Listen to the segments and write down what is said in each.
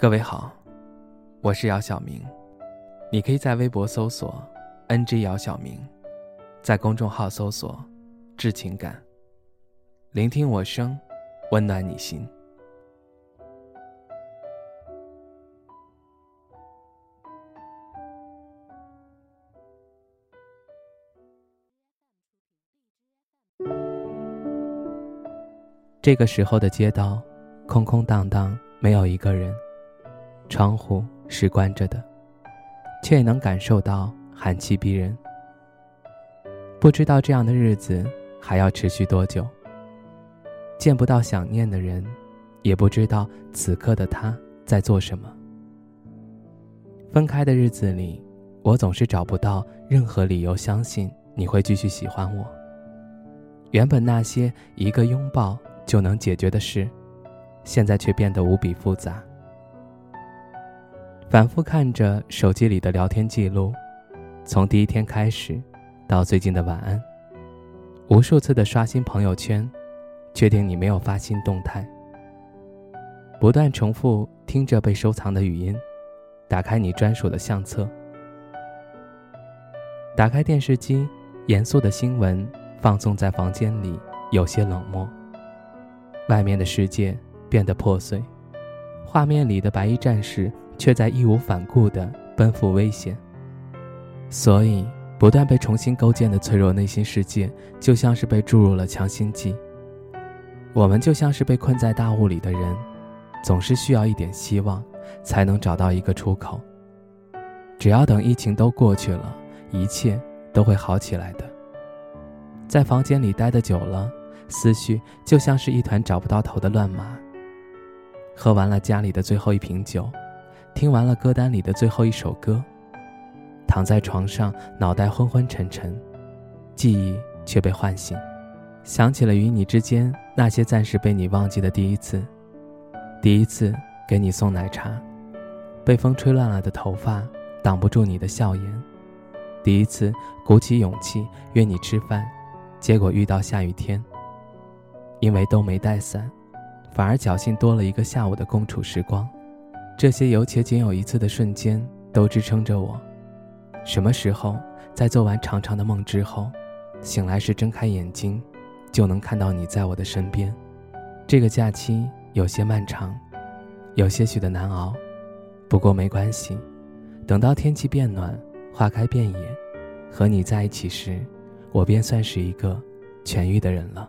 各位好，我是姚晓明，你可以在微博搜索 “ng 姚晓明”，在公众号搜索“致情感”，聆听我声，温暖你心。这个时候的街道空空荡荡，没有一个人。窗户是关着的，却也能感受到寒气逼人。不知道这样的日子还要持续多久。见不到想念的人，也不知道此刻的他在做什么。分开的日子里，我总是找不到任何理由相信你会继续喜欢我。原本那些一个拥抱就能解决的事，现在却变得无比复杂。反复看着手机里的聊天记录，从第一天开始，到最近的晚安，无数次的刷新朋友圈，确定你没有发新动态。不断重复听着被收藏的语音，打开你专属的相册，打开电视机，严肃的新闻放送在房间里，有些冷漠。外面的世界变得破碎，画面里的白衣战士。却在义无反顾地奔赴危险，所以不断被重新构建的脆弱内心世界，就像是被注入了强心剂。我们就像是被困在大雾里的人，总是需要一点希望，才能找到一个出口。只要等疫情都过去了，一切都会好起来的。在房间里待得久了，思绪就像是一团找不到头的乱麻。喝完了家里的最后一瓶酒。听完了歌单里的最后一首歌，躺在床上，脑袋昏昏沉沉，记忆却被唤醒，想起了与你之间那些暂时被你忘记的第一次，第一次给你送奶茶，被风吹乱了的头发挡不住你的笑颜，第一次鼓起勇气约你吃饭，结果遇到下雨天，因为都没带伞，反而侥幸多了一个下午的共处时光。这些有且仅有一次的瞬间，都支撑着我。什么时候，在做完长长的梦之后，醒来时睁开眼睛，就能看到你在我的身边？这个假期有些漫长，有些许的难熬，不过没关系。等到天气变暖，花开遍野，和你在一起时，我便算是一个痊愈的人了。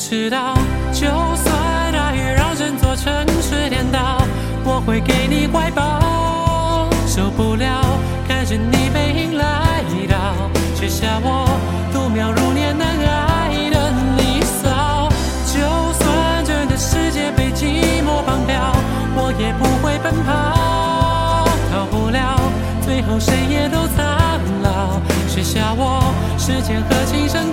知道，就算大雨让整座城市颠倒，我。会给你怀抱，受不了看着你背影来到，写下我度秒如年难挨的离骚。就算整个世界被寂寞绑票。我也不会奔跑，逃不了，最后谁也都苍老，写下我时间和琴声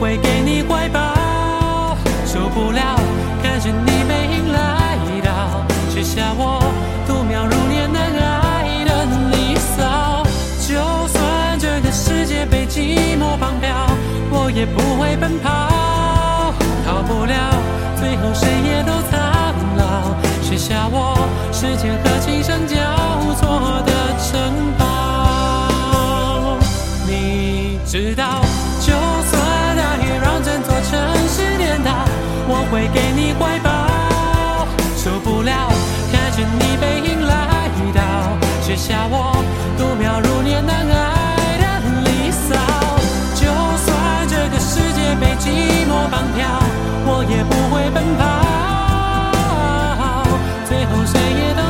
会给你怀抱。受不了看着你背影来到，写下我度秒如年难挨的离骚。就算这个世界被寂寞绑票，我也不会奔跑，逃不了，最后谁也都苍老，写下我时间会给你怀抱。受不了看着你背影来到，写下我度秒如年难挨的离骚。就算这个世界被寂寞绑票，我也不会奔跑。最后谁也都。